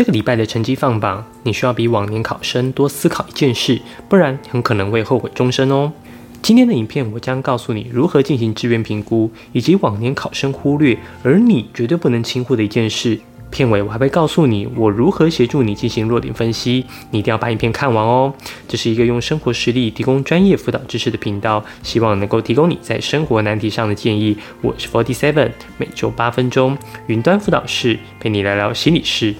这个礼拜的成绩放榜，你需要比往年考生多思考一件事，不然很可能会后悔终生哦。今天的影片，我将告诉你如何进行志愿评估，以及往年考生忽略而你绝对不能轻忽的一件事。片尾我还会告诉你我如何协助你进行弱点分析，你一定要把影片看完哦。这是一个用生活实例提供专业辅导知识的频道，希望能够提供你在生活难题上的建议。我是 Forty Seven，每周八分钟云端辅导室陪你聊聊心理事。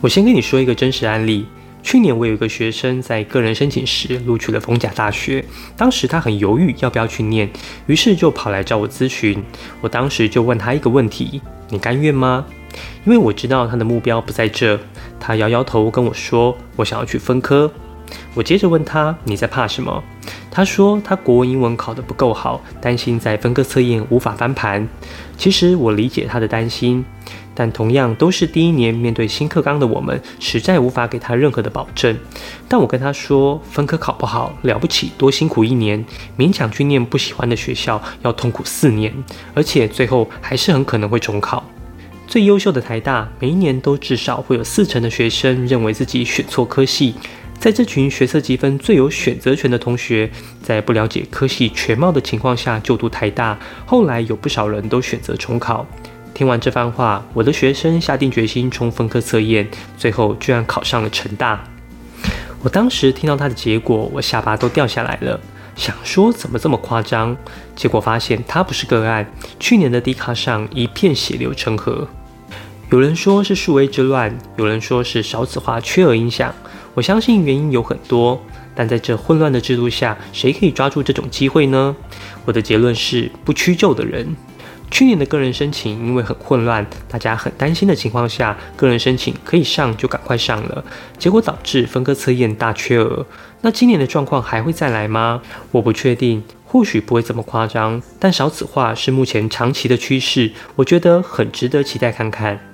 我先跟你说一个真实案例。去年我有一个学生在个人申请时录取了逢甲大学，当时他很犹豫要不要去念，于是就跑来找我咨询。我当时就问他一个问题：你甘愿吗？因为我知道他的目标不在这，他摇摇头跟我说：我想要去分科。我接着问他：你在怕什么？他说他国文、英文考得不够好，担心在分科测验无法翻盘。其实我理解他的担心。但同样都是第一年面对新课纲的我们，实在无法给他任何的保证。但我跟他说，分科考不好了不起，多辛苦一年，勉强去念不喜欢的学校，要痛苦四年，而且最后还是很可能会重考。最优秀的台大，每一年都至少会有四成的学生认为自己选错科系。在这群学测积分最有选择权的同学，在不了解科系全貌的情况下就读台大，后来有不少人都选择重考。听完这番话，我的学生下定决心冲分科测验，最后居然考上了成大。我当时听到他的结果，我下巴都掉下来了，想说怎么这么夸张？结果发现他不是个案，去年的低卡上一片血流成河。有人说是数位之乱，有人说是少子化缺额影响。我相信原因有很多，但在这混乱的制度下，谁可以抓住这种机会呢？我的结论是不屈就的人。去年的个人申请因为很混乱，大家很担心的情况下，个人申请可以上就赶快上了，结果导致分割测验大缺额。那今年的状况还会再来吗？我不确定，或许不会这么夸张，但少子化是目前长期的趋势，我觉得很值得期待看看。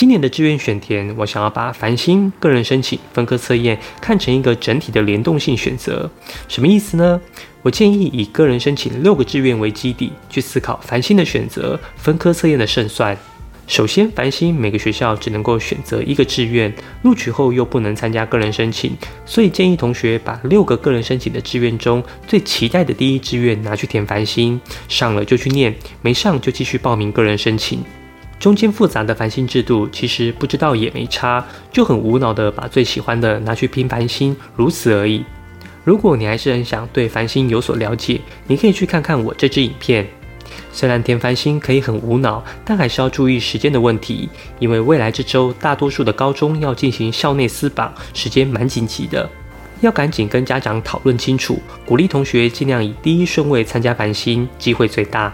今年的志愿选填，我想要把繁星个人申请分科测验看成一个整体的联动性选择。什么意思呢？我建议以个人申请六个志愿为基底，去思考繁星的选择分科测验的胜算。首先，繁星每个学校只能够选择一个志愿，录取后又不能参加个人申请，所以建议同学把六个个人申请的志愿中最期待的第一志愿拿去填繁星，上了就去念，没上就继续报名个人申请。中间复杂的繁星制度，其实不知道也没差，就很无脑的把最喜欢的拿去拼繁星，如此而已。如果你还是很想对繁星有所了解，你可以去看看我这支影片。虽然填繁星可以很无脑，但还是要注意时间的问题，因为未来这周大多数的高中要进行校内私榜，时间蛮紧急的，要赶紧跟家长讨论清楚，鼓励同学尽量以第一顺位参加繁星，机会最大。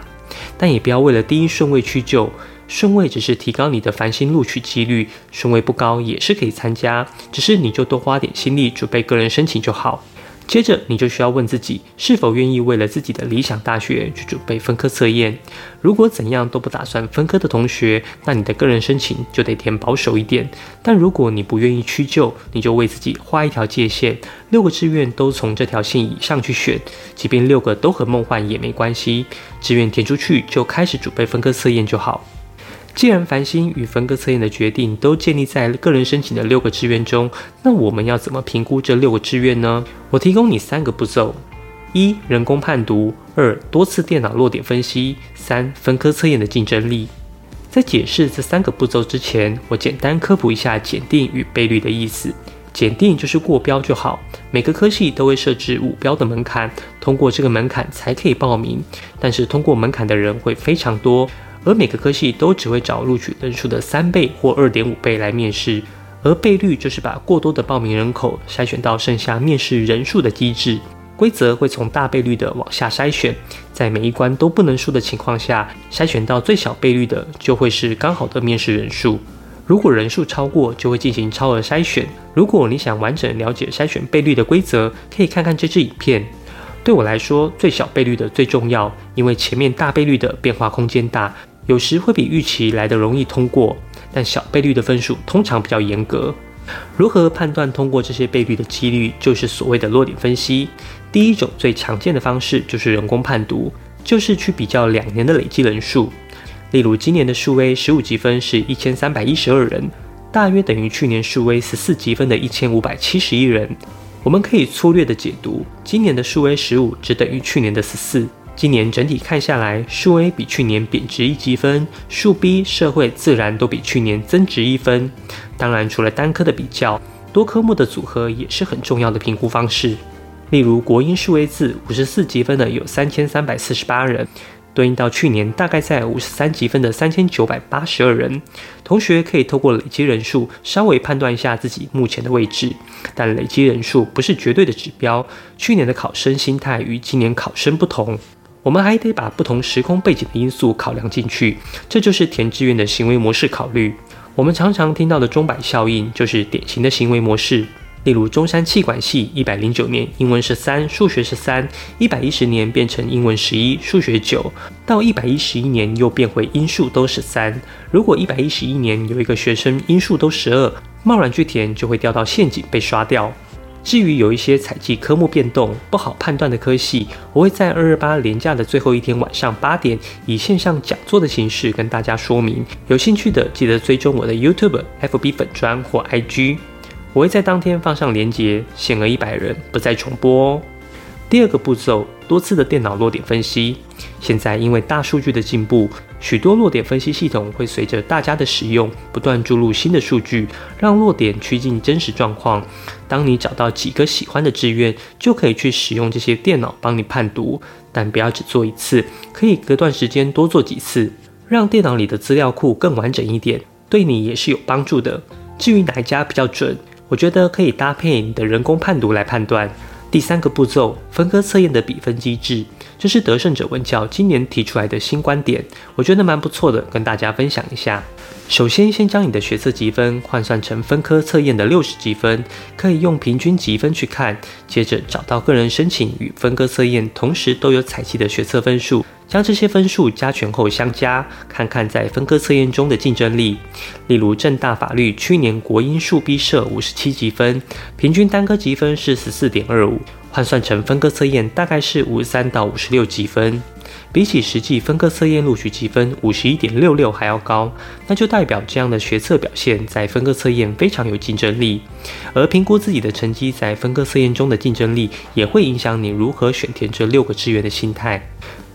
但也不要为了第一顺位屈就。顺位只是提高你的繁星录取几率，顺位不高也是可以参加，只是你就多花点心力准备个人申请就好。接着你就需要问自己，是否愿意为了自己的理想大学去准备分科测验。如果怎样都不打算分科的同学，那你的个人申请就得填保守一点。但如果你不愿意屈就，你就为自己画一条界限，六个志愿都从这条线以上去选，即便六个都很梦幻也没关系，志愿填出去就开始准备分科测验就好。既然繁星与分科测验的决定都建立在个人申请的六个志愿中，那我们要怎么评估这六个志愿呢？我提供你三个步骤：一、人工判读；二、多次电脑落点分析；三、分科测验的竞争力。在解释这三个步骤之前，我简单科普一下检定与倍率的意思。检定就是过标就好，每个科系都会设置五标的门槛，通过这个门槛才可以报名。但是通过门槛的人会非常多。而每个科系都只会找录取人数的三倍或二点五倍来面试，而倍率就是把过多的报名人口筛选到剩下面试人数的机制。规则会从大倍率的往下筛选，在每一关都不能输的情况下，筛选到最小倍率的就会是刚好的面试人数。如果人数超过，就会进行超额筛选。如果你想完整了解筛选倍率的规则，可以看看这支影片。对我来说，最小倍率的最重要，因为前面大倍率的变化空间大。有时会比预期来的容易通过，但小倍率的分数通常比较严格。如何判断通过这些倍率的几率，就是所谓的落点分析。第一种最常见的方式就是人工判读，就是去比较两年的累积人数。例如，今年的数 A 十五积分是一千三百一十二人，大约等于去年数 A 十四积分的一千五百七十一人。我们可以粗略的解读，今年的数 A 十五只等于去年的十四。今年整体看下来，数 A 比去年贬值一积分，数 B 社会自然都比去年增值一分。当然，除了单科的比较，多科目的组合也是很重要的评估方式。例如，国英数 A 字五十四积分的有三千三百四十八人。对应到去年大概在五十三积分的三千九百八十二人，同学可以透过累积人数稍微判断一下自己目前的位置，但累积人数不是绝对的指标。去年的考生心态与今年考生不同，我们还得把不同时空背景的因素考量进去，这就是填志愿的行为模式考虑。我们常常听到的钟摆效应就是典型的行为模式。例如，中山气管系一百零九年英文是三，数学是三，一百一十年变成英文十一，数学九，到一百一十一年又变回英数都是三。如果一百一十一年有一个学生英数都十二，贸然去填就会掉到陷阱被刷掉。至于有一些采集科目变动不好判断的科系，我会在二二八连假的最后一天晚上八点，以线上讲座的形式跟大家说明。有兴趣的记得追踪我的 YouTube、FB 粉专或 IG。我会在当天放上连结，限额一百人，不再重播哦。第二个步骤，多次的电脑落点分析。现在因为大数据的进步，许多落点分析系统会随着大家的使用，不断注入新的数据，让落点趋近真实状况。当你找到几个喜欢的志愿，就可以去使用这些电脑帮你判读，但不要只做一次，可以隔段时间多做几次，让电脑里的资料库更完整一点，对你也是有帮助的。至于哪一家比较准？我觉得可以搭配你的人工判读来判断。第三个步骤，分科测验的比分机制，这是得胜者文教今年提出来的新观点，我觉得蛮不错的，跟大家分享一下。首先，先将你的学测积分换算成分科测验的六十积分，可以用平均积分去看。接着找到个人申请与分科测验同时都有采集的学测分数。将这些分数加权后相加，看看在分科测验中的竞争力。例如，正大法律去年国英数 B 社五十七积分，平均单科积分是十四点二五，换算成分科测验大概是五十三到五十六积分，比起实际分科测验录取积分五十一点六六还要高，那就代表这样的学测表现在分科测验非常有竞争力。而评估自己的成绩在分科测验中的竞争力，也会影响你如何选填这六个志愿的心态。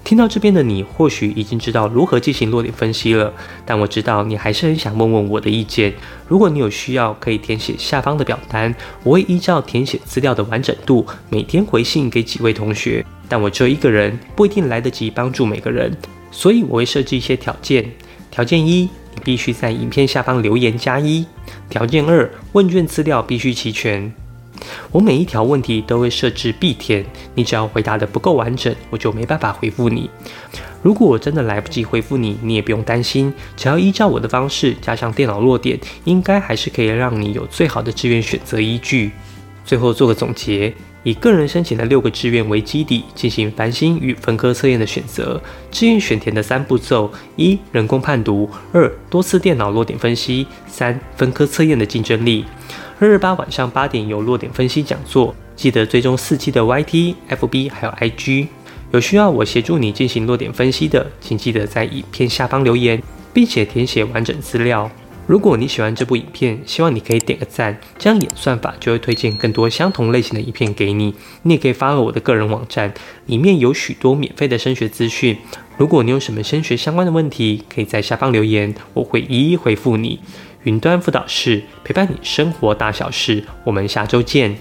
听到这边的你，或许已经知道如何进行落点分析了，但我知道你还是很想问问我的意见。如果你有需要，可以填写下方的表单，我会依照填写资料的完整度，每天回信给几位同学。但我只有一个人，不一定来得及帮助每个人，所以我会设置一些条件。条件一，你必须在影片下方留言加一；条件二，问卷资料必须齐全。我每一条问题都会设置必填，你只要回答的不够完整，我就没办法回复你。如果我真的来不及回复你，你也不用担心，只要依照我的方式加上电脑落点，应该还是可以让你有最好的志愿选择依据。最后做个总结，以个人申请的六个志愿为基底，进行繁星与分科测验的选择。志愿选填的三步骤：一、人工判读；二、多次电脑落点分析；三、分科测验的竞争力。二二八晚上八点有落点分析讲座，记得追踪四期的 YT、FB 还有 IG。有需要我协助你进行落点分析的，请记得在影片下方留言，并且填写完整资料。如果你喜欢这部影片，希望你可以点个赞，这样演算法就会推荐更多相同类型的影片给你。你也可以发我的个人网站，里面有许多免费的升学资讯。如果你有什么升学相关的问题，可以在下方留言，我会一一回复你。云端辅导室陪伴你生活大小事，我们下周见。